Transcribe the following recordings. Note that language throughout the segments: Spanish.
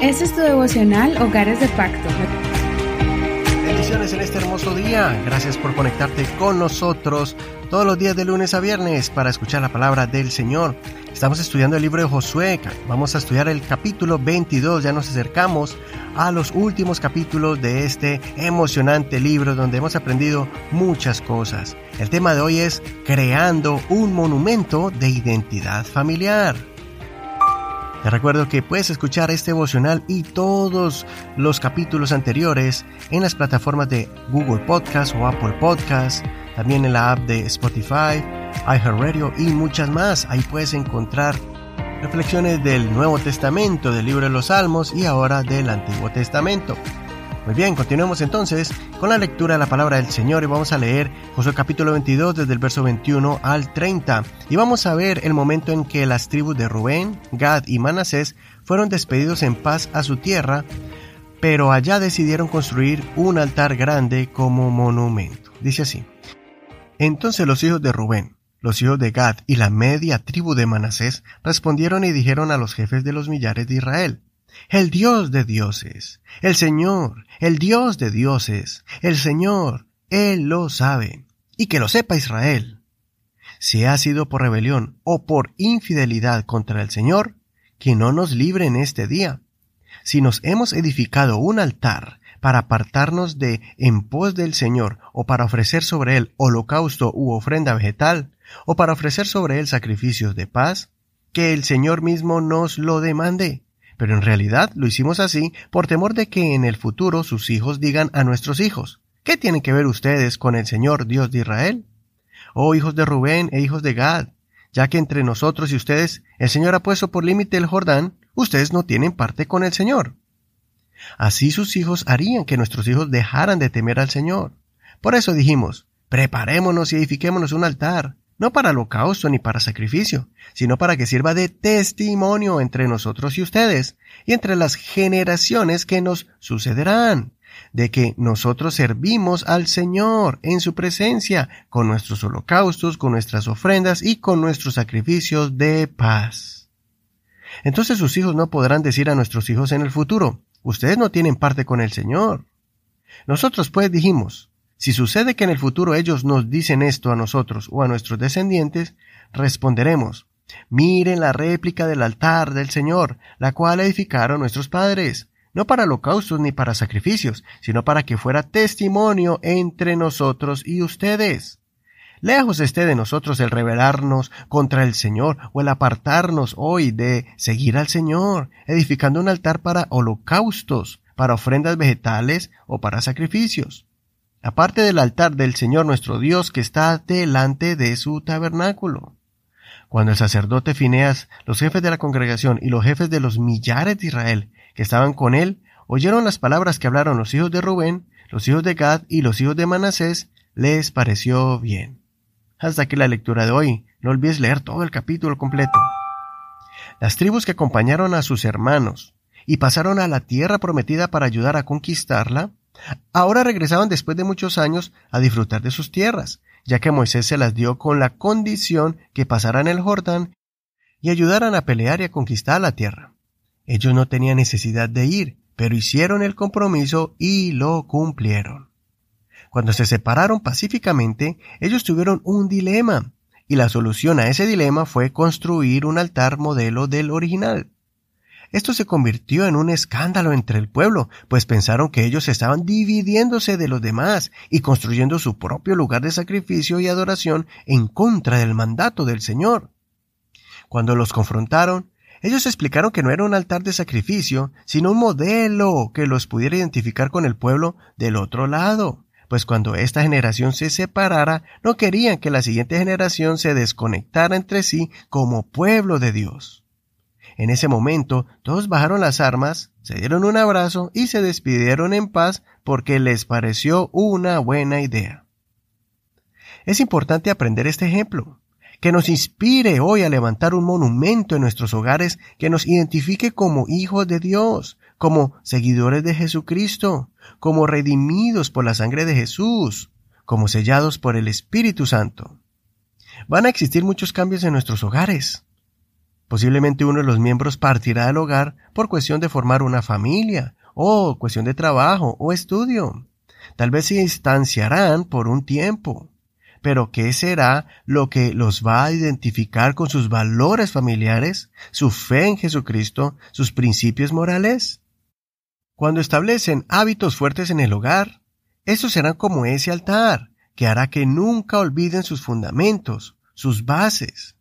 Este es tu devocional Hogares de Pacto. Bendiciones en este hermoso día. Gracias por conectarte con nosotros todos los días de lunes a viernes para escuchar la palabra del Señor. Estamos estudiando el libro de Josué. Vamos a estudiar el capítulo 22. Ya nos acercamos a los últimos capítulos de este emocionante libro donde hemos aprendido muchas cosas. El tema de hoy es creando un monumento de identidad familiar. Te recuerdo que puedes escuchar este devocional y todos los capítulos anteriores en las plataformas de Google Podcast o Apple Podcast, también en la app de Spotify, iHeartRadio y muchas más. Ahí puedes encontrar reflexiones del Nuevo Testamento, del libro de los Salmos y ahora del Antiguo Testamento. Muy bien, continuemos entonces con la lectura de la palabra del Señor y vamos a leer Josué capítulo 22 desde el verso 21 al 30 y vamos a ver el momento en que las tribus de Rubén, Gad y Manasés fueron despedidos en paz a su tierra, pero allá decidieron construir un altar grande como monumento. Dice así. Entonces los hijos de Rubén, los hijos de Gad y la media tribu de Manasés respondieron y dijeron a los jefes de los millares de Israel, el Dios de dioses, el Señor, el Dios de dioses, el Señor, Él lo sabe, y que lo sepa Israel. Si ha sido por rebelión o por infidelidad contra el Señor, que no nos libre en este día. Si nos hemos edificado un altar para apartarnos de en pos del Señor, o para ofrecer sobre él holocausto u ofrenda vegetal, o para ofrecer sobre él sacrificios de paz, que el Señor mismo nos lo demande, pero en realidad lo hicimos así por temor de que en el futuro sus hijos digan a nuestros hijos, ¿qué tienen que ver ustedes con el Señor Dios de Israel? Oh hijos de Rubén e hijos de Gad, ya que entre nosotros y ustedes el Señor ha puesto por límite el Jordán, ustedes no tienen parte con el Señor. Así sus hijos harían que nuestros hijos dejaran de temer al Señor. Por eso dijimos, preparémonos y edifiquémonos un altar, no para holocausto ni para sacrificio, sino para que sirva de testimonio entre nosotros y ustedes, y entre las generaciones que nos sucederán, de que nosotros servimos al Señor en su presencia, con nuestros holocaustos, con nuestras ofrendas y con nuestros sacrificios de paz. Entonces sus hijos no podrán decir a nuestros hijos en el futuro, ustedes no tienen parte con el Señor. Nosotros pues dijimos, si sucede que en el futuro ellos nos dicen esto a nosotros o a nuestros descendientes, responderemos, miren la réplica del altar del Señor, la cual edificaron nuestros padres, no para holocaustos ni para sacrificios, sino para que fuera testimonio entre nosotros y ustedes. Lejos esté de nosotros el rebelarnos contra el Señor o el apartarnos hoy de seguir al Señor, edificando un altar para holocaustos, para ofrendas vegetales o para sacrificios aparte del altar del Señor nuestro Dios que está delante de su tabernáculo. Cuando el sacerdote Fineas, los jefes de la congregación y los jefes de los millares de Israel que estaban con él, oyeron las palabras que hablaron los hijos de Rubén, los hijos de Gad y los hijos de Manasés, les pareció bien. Hasta aquí la lectura de hoy. No olvides leer todo el capítulo completo. Las tribus que acompañaron a sus hermanos y pasaron a la tierra prometida para ayudar a conquistarla, Ahora regresaban después de muchos años a disfrutar de sus tierras, ya que Moisés se las dio con la condición que pasaran el Jordán y ayudaran a pelear y a conquistar la tierra. Ellos no tenían necesidad de ir, pero hicieron el compromiso y lo cumplieron. Cuando se separaron pacíficamente, ellos tuvieron un dilema, y la solución a ese dilema fue construir un altar modelo del original. Esto se convirtió en un escándalo entre el pueblo, pues pensaron que ellos estaban dividiéndose de los demás y construyendo su propio lugar de sacrificio y adoración en contra del mandato del Señor. Cuando los confrontaron, ellos explicaron que no era un altar de sacrificio, sino un modelo que los pudiera identificar con el pueblo del otro lado, pues cuando esta generación se separara, no querían que la siguiente generación se desconectara entre sí como pueblo de Dios. En ese momento todos bajaron las armas, se dieron un abrazo y se despidieron en paz porque les pareció una buena idea. Es importante aprender este ejemplo, que nos inspire hoy a levantar un monumento en nuestros hogares que nos identifique como hijos de Dios, como seguidores de Jesucristo, como redimidos por la sangre de Jesús, como sellados por el Espíritu Santo. Van a existir muchos cambios en nuestros hogares. Posiblemente uno de los miembros partirá del hogar por cuestión de formar una familia, o cuestión de trabajo o estudio. Tal vez se distanciarán por un tiempo. Pero ¿qué será lo que los va a identificar con sus valores familiares, su fe en Jesucristo, sus principios morales? Cuando establecen hábitos fuertes en el hogar, estos serán como ese altar, que hará que nunca olviden sus fundamentos, sus bases.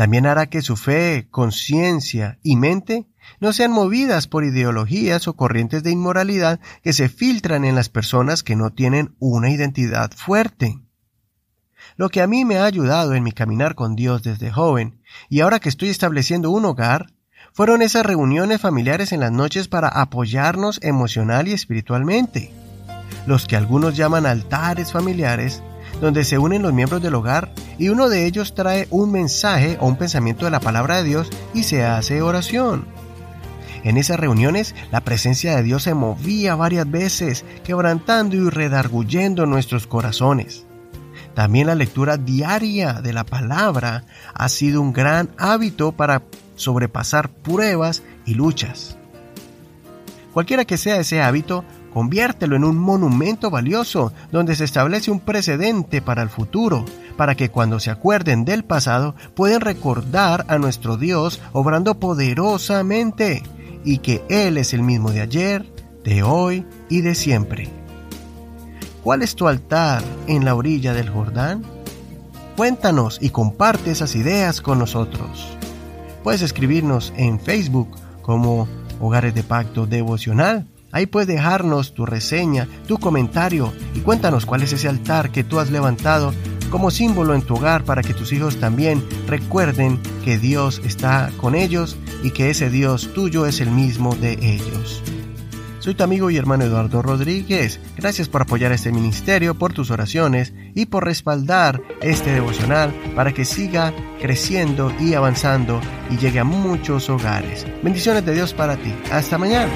También hará que su fe, conciencia y mente no sean movidas por ideologías o corrientes de inmoralidad que se filtran en las personas que no tienen una identidad fuerte. Lo que a mí me ha ayudado en mi caminar con Dios desde joven, y ahora que estoy estableciendo un hogar, fueron esas reuniones familiares en las noches para apoyarnos emocional y espiritualmente. Los que algunos llaman altares familiares, donde se unen los miembros del hogar y uno de ellos trae un mensaje o un pensamiento de la palabra de Dios y se hace oración. En esas reuniones la presencia de Dios se movía varias veces, quebrantando y redarguyendo nuestros corazones. También la lectura diaria de la palabra ha sido un gran hábito para sobrepasar pruebas y luchas. Cualquiera que sea ese hábito, conviértelo en un monumento valioso donde se establece un precedente para el futuro, para que cuando se acuerden del pasado puedan recordar a nuestro Dios obrando poderosamente y que Él es el mismo de ayer, de hoy y de siempre. ¿Cuál es tu altar en la orilla del Jordán? Cuéntanos y comparte esas ideas con nosotros. Puedes escribirnos en Facebook como Hogares de Pacto Devocional. Ahí puedes dejarnos tu reseña, tu comentario y cuéntanos cuál es ese altar que tú has levantado como símbolo en tu hogar para que tus hijos también recuerden que Dios está con ellos y que ese Dios tuyo es el mismo de ellos. Soy tu amigo y hermano Eduardo Rodríguez. Gracias por apoyar este ministerio, por tus oraciones y por respaldar este devocional para que siga creciendo y avanzando y llegue a muchos hogares. Bendiciones de Dios para ti. Hasta mañana.